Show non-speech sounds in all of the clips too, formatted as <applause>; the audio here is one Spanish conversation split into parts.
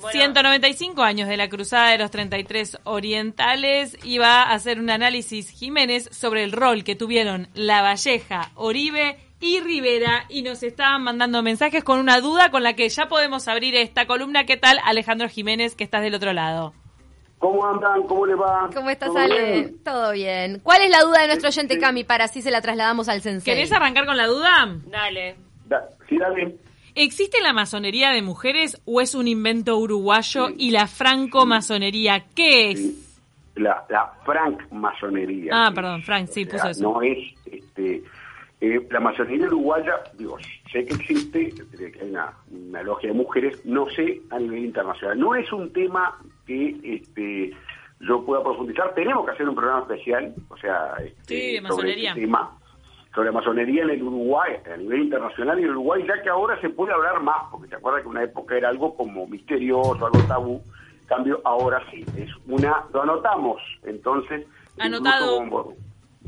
Bueno, 195 años de la Cruzada de los 33 Orientales y va a hacer un análisis Jiménez sobre el rol que tuvieron La Valleja, Oribe y Rivera y nos estaban mandando mensajes con una duda con la que ya podemos abrir esta columna. ¿Qué tal Alejandro Jiménez que estás del otro lado? ¿Cómo andan? ¿Cómo le va? ¿Cómo estás, ¿Todo Ale? bien? Todo bien. ¿Cuál es la duda de nuestro oyente Sí. Cami para así se la trasladamos al sensei? ¿Querés arrancar con la duda? Dale. Da- sí, dale. ¿Existe la masonería de mujeres o es un invento uruguayo y la franco-masonería qué es? La, la francmasonería. Ah, Sí. perdón, Frank, sí, O puso sea, eso. No es, este, eh, la masonería uruguaya, digo, sé que existe, que hay una, una logia de mujeres, no sé a nivel internacional. No es un tema que este, yo pueda profundizar. Tenemos que hacer un programa especial, o sea, este, Sí, de sobre masonería. este tema, sobre masonería en el Uruguay, a nivel internacional y en el Uruguay, ya que ahora se puede hablar más, porque te acuerdas que una época era algo como misterioso, algo tabú. En cambio, ahora sí, es una, lo anotamos, entonces, Anotado. como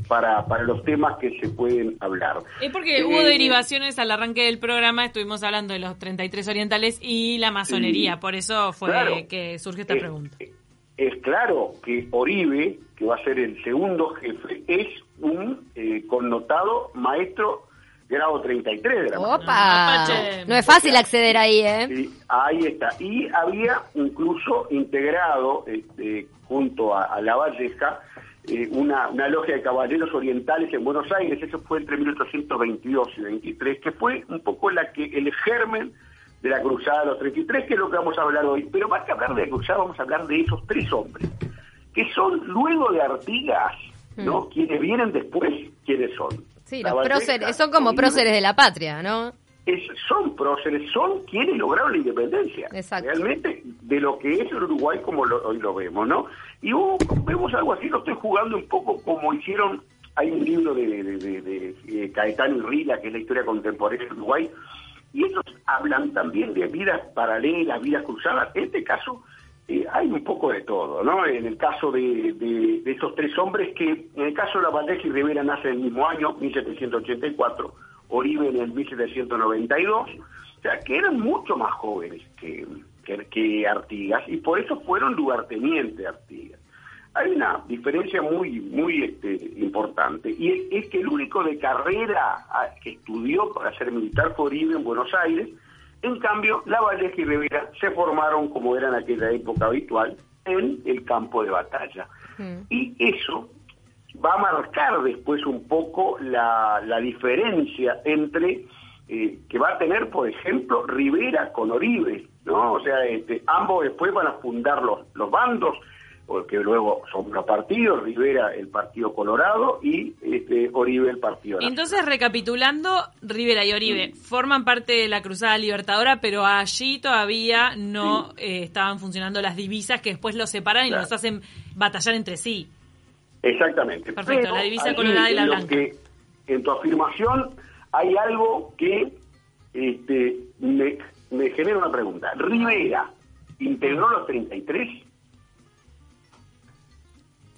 para, para los temas que se pueden hablar. Es porque Eh, hubo derivaciones al arranque del programa, estuvimos hablando de los 33 orientales y la masonería, Sí. por eso fue Claro. que surge esta es, pregunta. Es claro que Oribe, que va a ser el segundo jefe, es un eh, connotado maestro grado 33 de la. ¡Opa! No es fácil acceder ahí, ¿eh? Sí, ahí está. Y había incluso integrado, este, junto a, a La Valleja, eh, una, una logia de caballeros orientales en Buenos Aires, eso fue entre 1822 y 23, que fue un poco la que el germen de la Cruzada de los 33, que es lo que vamos a hablar hoy. Pero más que hablar de la Cruzada, vamos a hablar de esos tres hombres, que son luego de Artigas, ¿no? Quienes vienen después, ¿quiénes son? Sí, La los Valleja, próceres, son como próceres de la patria, ¿no? es- son próceres, son quienes lograron la independencia. Exacto. Realmente de lo que es el Uruguay como lo- hoy lo vemos, ¿no? Y hubo- vemos algo así, lo estoy jugando un poco como hicieron, hay un libro de, de- de- de, eh, Caetano y Rila, que es la historia contemporánea del Uruguay, y ellos hablan también de vidas paralelas, vidas cruzadas. En este caso eh, hay un poco de todo, ¿no? En el caso de, de, estos tres hombres que, en el caso de la Valdeja y Rivera nace en el mismo año, 1784, Oribe en el 1792, o sea, que eran mucho más jóvenes que, que, Artigas, y por eso fueron lugartenientes Artigas. Hay una diferencia muy muy este, importante, y es, es que el único de carrera ah, que estudió para ser militar fue Oribe en Buenos Aires, en cambio, La Valleja y Rivera se formaron, como era en aquella época habitual, en el campo de batalla. Y eso va a marcar después un poco la, la diferencia entre eh, que va a tener, por ejemplo, Rivera con Oribe, ¿no? O sea, este, ambos después van a fundar los, los bandos, porque luego son los partidos, Rivera el Partido Colorado y este, Oribe el Partido Nacional. Entonces, recapitulando, Rivera y Oribe forman parte de la Cruzada Libertadora, pero allí todavía no eh, estaban funcionando las divisas que después los separan y los hacen batallar entre sí. Exactamente. Perfecto, Pero la divisa colorada y la blanca. que- en tu afirmación hay algo que este, me, me genera una pregunta. ¿Rivera integró los 33?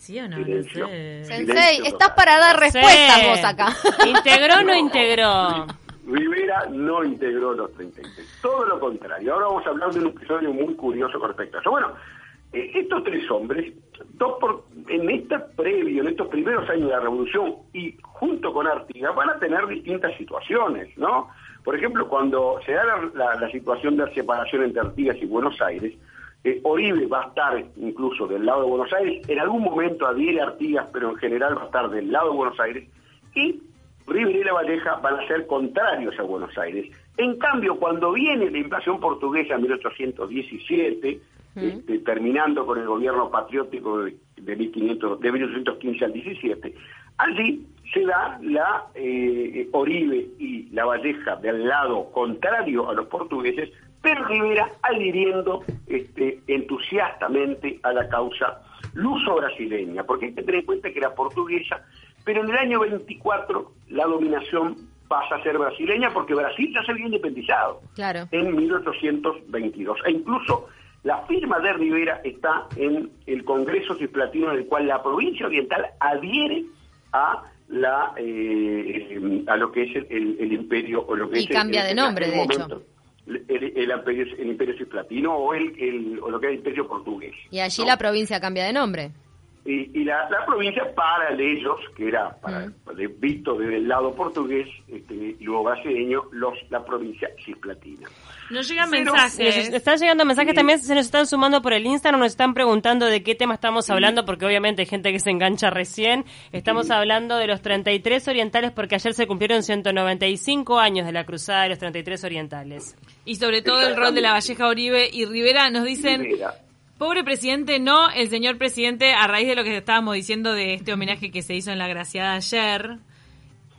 ¿Sí o no? Silencio. No sé. Silencio Sensei, total. estás para dar respuestas Sí. vos acá. <laughs> ¿Integró o no integró? Rivera no integró los 33. Todo lo contrario. Ahora vamos a hablar de un episodio muy curioso con respecto a eso. Bueno, eh, estos tres hombres, dos por, en esta previo, en estos primeros años de la revolución y junto con Artigas, van a tener distintas situaciones, ¿no? Por ejemplo, cuando se da la, la- la situación de separación entre Artigas y Buenos Aires, eh, Oribe va a estar incluso del lado de Buenos Aires, en algún momento adhiere Artigas, pero en general va a estar del lado de Buenos Aires, y River y La Valleja van a ser contrarios a Buenos Aires. En cambio, cuando viene la invasión portuguesa en 1817, este, terminando con el gobierno patriótico de, de 1500 de 1815 al 17, allí se da la eh, Oribe y La Valleja del lado contrario a los portugueses, pero Rivera adhiriendo este, entusiastamente a la causa luso-brasileña, porque hay que tener en cuenta que era portuguesa, pero en el año 24 la dominación pasa a ser brasileña porque Brasil ya se había independizado Claro. en 1822. E incluso la firma de Rivera está en el Congreso Cisplatino, en el cual la provincia oriental adhiere a la eh, a lo que es el, el- el imperio o lo que Y es el- cambia de en nombre, de hecho. momento. el, el imperio, el imperio cislatino o, el, el, o lo que era el imperio portugués. Y allí ¿no? la provincia cambia de nombre. Y, y la, la provincia para ellos, que era para, de- visto desde el lado portugués este, y luego brasileño, los, la provincia cisplatina. Nos llegan Pero- Nos mensajes. están llegando mensajes Sí. también, se nos están sumando por el Instagram, nos están preguntando de qué tema estamos hablando, porque obviamente hay gente que se engancha recién. Estamos hablando de los 33 orientales porque ayer se cumplieron 195 años de la cruzada de los 33 orientales. Y sobre todo el rol de la Valleja Oribe y Rivera nos dicen, Rivera. Pobre presidente, no, el señor presidente, a raíz de lo que estábamos diciendo de este homenaje que se hizo en la Graciada ayer,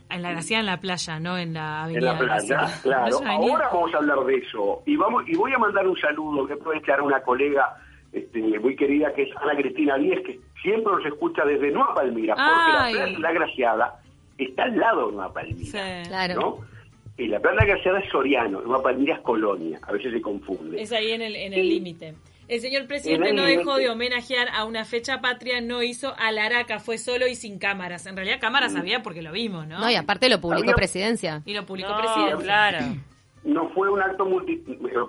en la Graciada en la playa, no en la En avenida. la playa, Graciada. claro. Ahora vamos a hablar de eso. Y vamos y voy a mandar un saludo que puede echar una colega este, muy querida que es Ana Cristina Díez, que siempre nos escucha desde Nueva Palmira, porque la Plaza La Graciada está al lado de Nueva Palmira. Sí. Claro. ¿no? Y la Plaza La Graciada es Soriano, Nueva Palmira es Colonia, a veces se confunde. Es ahí en el en el límite. El señor presidente no dejó de homenajear a una fecha patria, no hizo a la Araca, fue solo y sin cámaras. En realidad cámaras había porque lo vimos, ¿no? No, y aparte lo publicó Había- presidencia. Y lo publicó No, presidente. claro. <clears throat> No fue un acto multi,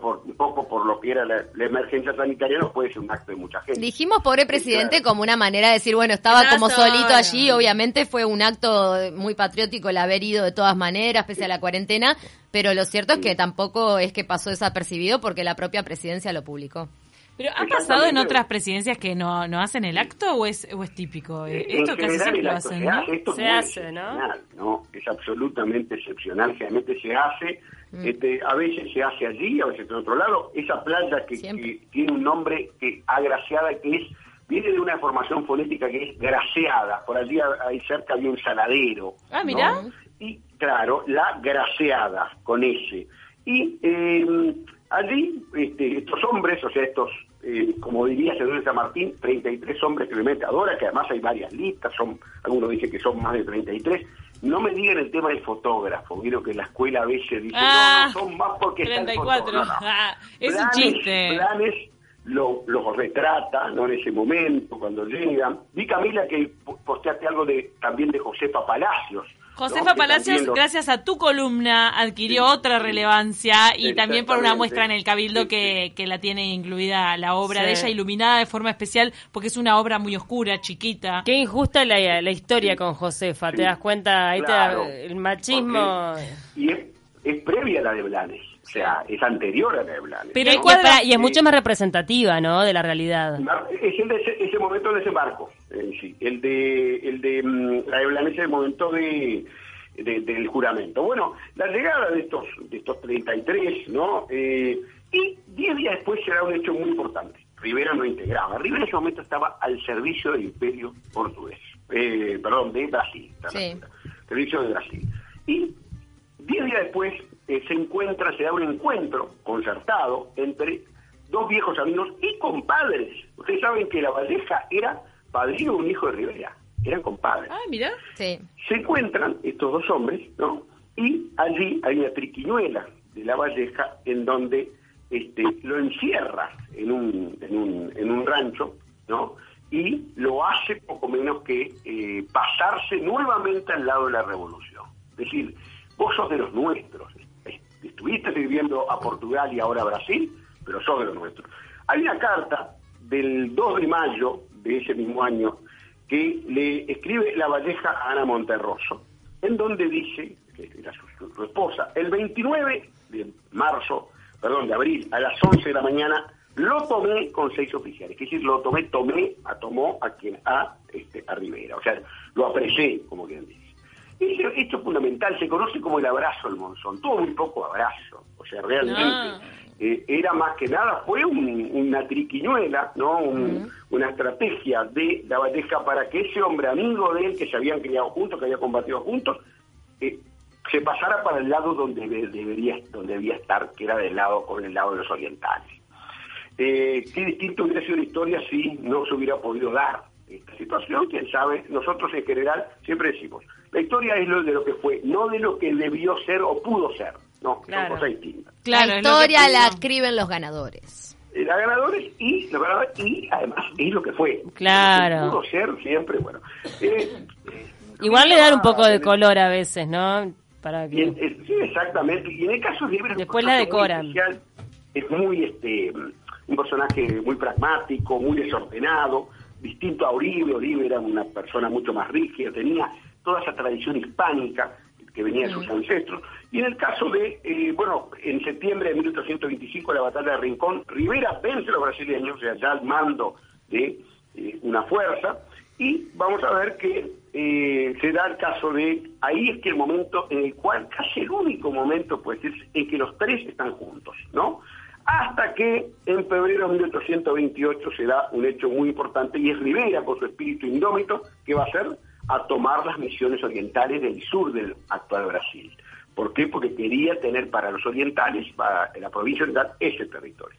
por, poco por lo que era la, la emergencia sanitaria, no puede ser un acto de mucha gente. Dijimos pobre presidente claro. como una manera de decir, bueno, estaba como solo. solito allí, obviamente fue un acto muy patriótico el haber ido de todas maneras, pese a la cuarentena, pero lo cierto es que tampoco es que pasó desapercibido porque la propia presidencia lo publicó. Pero ¿ha pasado en otras presidencias que no, no hacen el acto o es, o es típico? Eh, Esto casi siempre lo hacen, se ¿no? hace, esto es Se hace, ¿no? ¿no? Es absolutamente excepcional, generalmente se hace, Mm. este, a veces se hace allí, a veces en otro lado. Esa playa que, tiene un nombre que agraciada, que es, viene de una formación fonética que es graciada, por allí ahí cerca había un saladero. Ah, mirá. ¿no? Y claro, la graciada, con S. Y eh, allí este, estos hombres, o sea, estos, eh, como diría de San Martín, 33 hombres Clemente Adora, que además hay varias listas, son algunos dicen que son más de 33. No me digan el tema del fotógrafo, vieron que la escuela a veces dicen, Ah, no, no, son más porque está el 34. No, no. <laughs> Ah, es un Blanes- chiste. Blanes lo- los retrata, ¿no? En ese momento, cuando llegan. Vi, Camila, que po- posteaste algo de también de Josefa Palacios. ¿No? Josefa Palacios, gracias a tu columna, adquirió otra relevancia y también por una muestra en el Cabildo Sí, que, que la tiene incluida la obra Sí. de ella, iluminada de forma especial, porque es una obra muy oscura, chiquita. Qué injusta la, la historia con Josefa, ¿te das cuenta? Ahí te claro, da- el machismo... porque- y es, es previa a la de Blanes, o sea, es anterior a la de Blanes. Pero Y y, ¿no? para- y es mucho más representativa, ¿no? De la realidad. Es el de ese, ese momento de desembarco sí. El de, el de mm, la de Blanes es el momento de, de- del juramento. Bueno, la llegada de estos, de estos 33, ¿no? Eh, y 10 días después será un hecho muy importante. Rivera no integraba. Rivera en ese momento estaba al servicio del imperio portugués. Eh, perdón, de Brasil. Sí. Servicio de Brasil. Y 10 días después eh, se encuentra, se da un encuentro concertado entre dos viejos amigos y compadres. Ustedes saben que la Valleja era padrino de un hijo de Rivera. Eran compadres. Ah, mira. Sí. Se encuentran estos dos hombres, ¿no? Y allí hay una triquiñuela de la Valleja en donde este, lo encierra en un, en un, en un rancho, ¿no? Y lo hace poco menos que eh, pasarse nuevamente al lado de la revolución. Es decir, vos sos de los nuestros. Est- Estuviste viviendo a Portugal y ahora a Brasil, pero sos de los nuestros. Hay una carta del 2 de mayo de ese mismo año que le escribe la Valleja a Ana Monterroso, en donde dice, que era su, esposa, el 29 de marzo, perdón, de abril, a las 11 de la mañana, lo tomé con seis oficiales. Es decir, lo tomé, tomé, a tomó a quien, a, este, a Rivera. O sea, lo apresé, como quien dice. Ese hecho fundamental se conoce como el abrazo al monzón. Tuvo muy poco abrazo. O sea, realmente Ah. Eh, era más que nada, fue un- una triquiñuela, ¿no? Un- Una estrategia de la Valleja para que ese hombre amigo de él, que se habían criado juntos, que había combatido juntos, eh, se pasara para el lado donde de- debería, donde debía estar, que era del lado, con el lado de los orientales. Eh, qué distinto hubiera sido la historia si no se hubiera podido dar esta situación, quién sabe, nosotros en general siempre decimos, la historia es lo de lo que fue, no de lo que debió ser o pudo ser, no, Claro. son cosas distintas. Claro, la historia la escriben los ganadores. Eh, La ganadores y la verdad, y además es lo que fue. Claro. Lo que pudo ser siempre, bueno. Eh, eh, Igual le dan un poco de color a veces, ¿no? para que... en- en- sí, exactamente. Y en el caso de Después la muy decoran. especial. es muy este un personaje muy pragmático, muy desordenado, distinto a Uribe. Uribe era una persona mucho más rígida, tenía toda esa tradición hispánica que venía de sus ancestros. Y en el caso de, eh, bueno, en septiembre de 1825, la batalla de Rincón, Rivera vence a los brasileños, o sea, ya al mando de eh, una fuerza, y vamos a ver que eh, se da el caso de, ahí es que el momento en el cual, casi el único momento, pues, es en que los tres están juntos, ¿no? Hasta que en febrero de 1828 se da un hecho muy importante y es Rivera, con su espíritu indómito, que va a hacer a tomar las misiones orientales del sur del actual Brasil. ¿Por qué? Porque quería tener para los orientales, para la provincia oriental, ese territorio.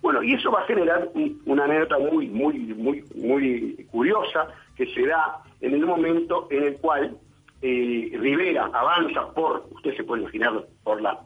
Bueno, y eso va a generar un- una anécdota muy, muy, muy, muy curiosa que se da en el momento en el cual eh, Rivera avanza por, usted se puede imaginar, por la,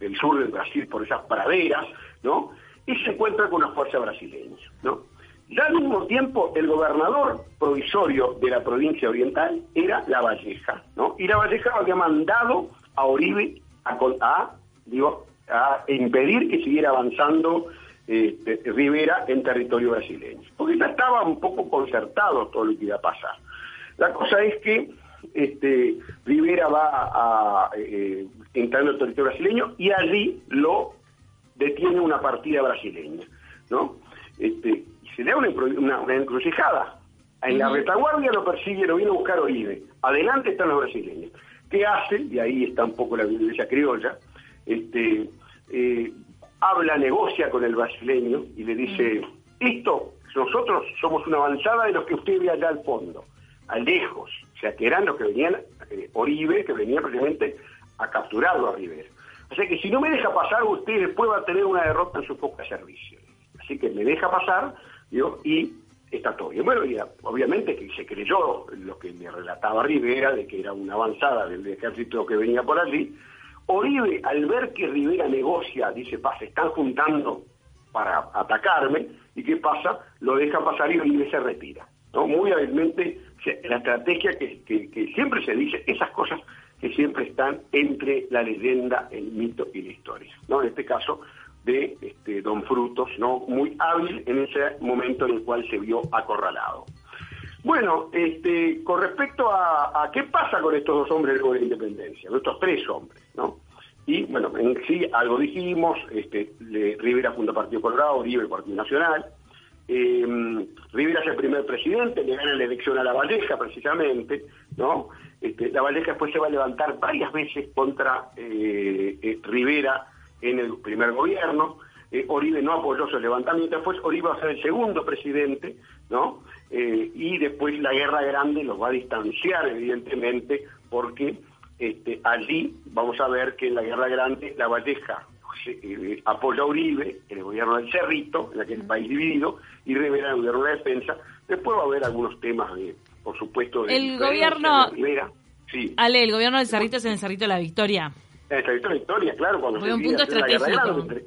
el sur del Brasil, por esas praderas, ¿no? Y se encuentra con las fuerzas brasileñas, ¿no? Ya al mismo tiempo, el gobernador provisorio de la provincia oriental era La Valleja, ¿no? Y La Valleja había mandado a Oribe a, a, digo, a impedir que siguiera avanzando este, Rivera en territorio brasileño. Porque ya estaba un poco concertado todo lo que iba a pasar. La cosa es que este, Rivera va a, eh, entrando en territorio brasileño y allí lo detiene una partida brasileña, ¿no? Este, se le da una, una encrucijada. En la retaguardia lo persigue, lo viene a buscar Oribe. Adelante están los brasileños. ¿Qué hace? Y ahí está un poco la violencia criolla. Este, eh, habla, negocia con el brasileño y le dice, esto, nosotros somos una avanzada de los que usted ve allá al fondo, a lejos. O sea, que eran los que venían, eh, Oribe, que venía precisamente a capturarlo a Rivera. O sea que si no me deja pasar, usted después va a tener una derrota en su poca servicio. Así que me deja pasar, y está todo bien. Bueno, y obviamente que se creyó lo que me relataba Rivera, de que era una avanzada del ejército que venía por allí. Oribe, al ver que Rivera negocia, dice, pa, se están juntando para atacarme, ¿y qué pasa? Lo deja pasar y Oribe se retira. ¿no? Muy hábilmente, la estrategia que- que siempre se dice, esas cosas que siempre están entre la leyenda, el mito y la historia. ¿no? En este caso, de este, Don Frutos, ¿no? muy hábil en ese momento en el cual se vio acorralado. Bueno, este, con respecto a, qué pasa con estos dos hombres de la independencia, estos tres hombres, ¿no? Y bueno, en sí algo dijimos, este, le- Rivera funda Partido Colorado, Oribe Partido Nacional, eh, Rivera es el primer presidente, le gana la elección a La Valleja precisamente, ¿no? Este, la Valleja después se va a levantar varias veces contra eh, eh, Rivera en el primer gobierno, eh, Oribe no apoyó su levantamiento, después Oribe va a ser el segundo presidente, ¿no? Eh, y después la guerra grande los va a distanciar, evidentemente, porque este, allí vamos a ver que en la guerra grande la Valleja se- eh, apoya a Uribe en el gobierno del Cerrito, en aquel país dividido, y Rivera en el gobierno de la defensa. Después va a haber algunos temas, de, por supuesto, de El gobierno- de Rivera. Sí, Ale, el gobierno del Cerrito es en el Cerrito de la Victoria. En el Cerrito de la Historia, claro, cuando Fue se un punto hacer la guerra estratégico. entre,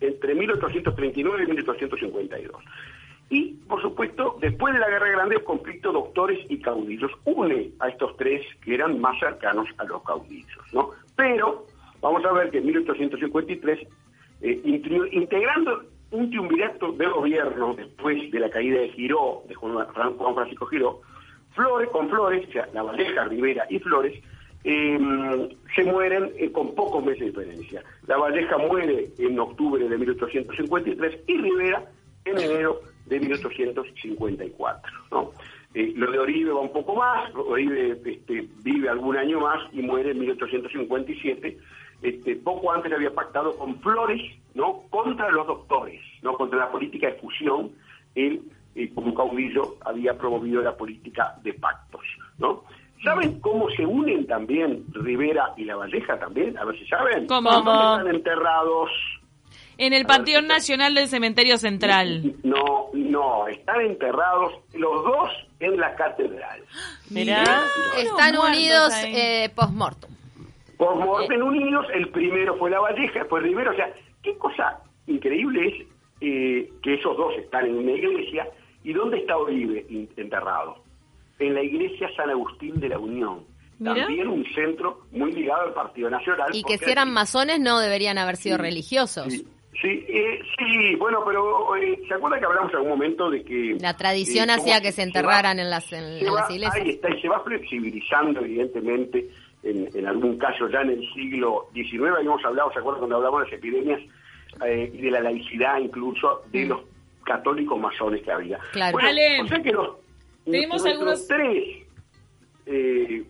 entre 1839 y 1852. Y, por supuesto, después de la Guerra Grande, el conflicto doctores y caudillos une a estos tres que eran más cercanos a los caudillos, ¿no? Pero, vamos a ver que en 1853, eh, integrando un triunvirato de gobierno después de la caída de Giró, de Juan Juan Francisco Giró, Flores, con Flores, o sea, La Valleja, Rivera y Flores, eh, se mueren eh, con pocos meses de diferencia. La Valleja muere en octubre de 1853 y Rivera en enero de 1854. ¿no? Eh, lo de Oribe va un poco más, Oribe este, vive algún año más y muere en 1857. Este, poco antes había pactado con Flores, ¿no? Contra los doctores, ¿no? Contra la política de fusión. Él, eh, como caudillo, había promovido la política de pactos, ¿no? ¿Saben cómo se unen también Rivera y La Valleja también? A ver si saben. ¿Cómo? ¿Dónde Están enterrados. En el Panteón Nacional del Cementerio Central. No, no, están enterrados los dos en la catedral. <gasps> Mirá. Están unidos eh, post-mortem. Por Morten unidos, el primero fue La Valleja, después Rivera. O sea, qué cosa increíble es eh, que esos dos están en una iglesia. ¿Y dónde está Oribe enterrado? En la iglesia San Agustín de la Unión, también un centro muy ligado al Partido Nacional. Y que si eran masones no deberían haber sido religiosos. Sí, sí, eh, sí, bueno, pero eh, ¿se acuerda que hablamos en algún momento de que... La tradición hacía que se enterraran en, las, en, las iglesias. Ahí está, y se va flexibilizando, evidentemente, en, en, algún caso ya en el siglo XIX, habíamos hablado, ¿se acuerda cuando hablamos de las epidemias y de la laicidad incluso de los católicos masones que había? Claro. Bueno, o sea que los, tenemos algunos- tres eh,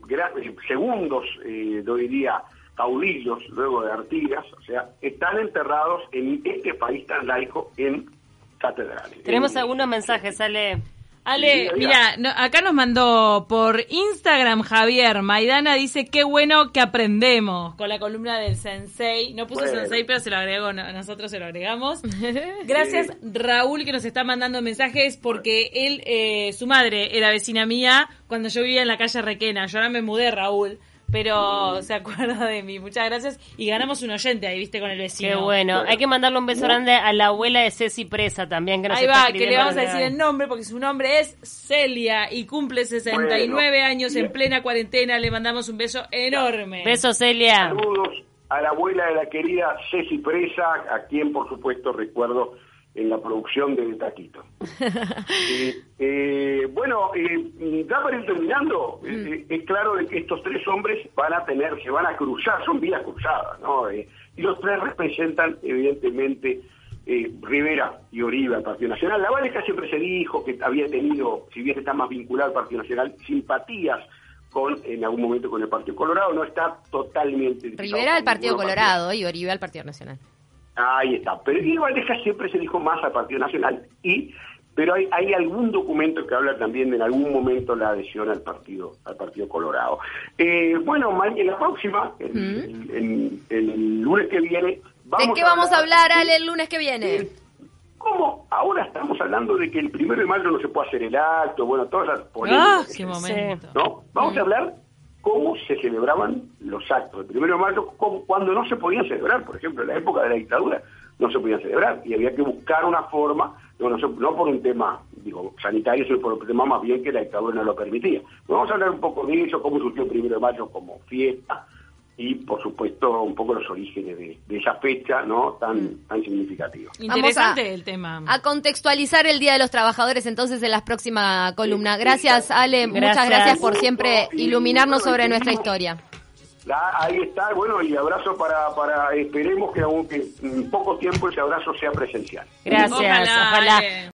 segundos, eh, yo diría, caudillos, luego de Artigas, o sea, están enterrados en este país tan laico en catedrales. Tenemos En- algunos mensajes, Ale. Ale, mira, no- acá nos mandó por Instagram Javier Maidana, dice qué bueno que aprendemos con la columna del Sensei. No puso Bueno. Sensei, pero se lo agregó, no- nosotros se lo agregamos. <laughs> Gracias Raúl que nos está mandando mensajes porque él, eh, su madre era vecina mía cuando yo vivía en la calle Requena. Yo ahora me mudé, Raúl, pero se acuerda de mí. Muchas gracias. Y ganamos un oyente ahí, viste, con el vecino. Qué bueno. Hay que mandarle un beso grande a la abuela de Ceci Presa también. Que nos Ahí está va, que le vamos a decir el nombre porque su nombre es Celia y cumple 69 Bueno, años en plena cuarentena. Le mandamos un beso enorme. Beso, Celia. Saludos a la abuela de la querida Ceci Presa, a quien por supuesto recuerdo en la producción de Taquito. <laughs> Eh, eh, bueno, eh, ya para ir terminando, eh, es claro de que estos tres hombres van a tener, se van a cruzar, son vías cruzadas, ¿no? Eh, y los tres representan, evidentemente, eh, Rivera y Oribe al Partido Nacional. La Valleja siempre se dijo que había tenido, si bien está más vinculado al Partido Nacional, simpatías con en algún momento con el Partido Colorado, no está totalmente... Rivera al Partido Colorado y Oribe al Partido Nacional. Ahí está. Pero y Valdeja siempre se dijo más al Partido Nacional. y Pero hay, hay algún documento que habla también de en algún momento la adhesión al Partido al partido Colorado. Eh, bueno, en la próxima, el, el- el- el lunes que viene, vamos ¿De qué vamos a hablar, Ale, el lunes que viene? ¿Cómo? Ahora estamos hablando de que el primero de mayo no se puede hacer el acto, bueno, todas las Ah, polémicas. que qué momento. ¿no? Vamos a hablar cómo se celebraban los actos. El primero de mayo, cuando no se podían celebrar, por ejemplo, en la época de la dictadura, no se podían celebrar y había que buscar una forma, no, no por un tema digo sanitario, sino por un tema más bien que la dictadura no lo permitía. Vamos a hablar un poco de eso, cómo surgió el primero de mayo como fiesta y, por supuesto, un poco los orígenes de, de esa fecha no tan, tan significativa. Interesante Vamos a- el tema. A contextualizar el Día de los Trabajadores entonces en la próxima columna. Gracias, Ale. Muchas Gracias. por siempre iluminarnos sobre nuestra historia. La- ahí está, bueno, y abrazo para, para esperemos que aunque en poco tiempo ese abrazo sea presencial. Gracias. Ojalá.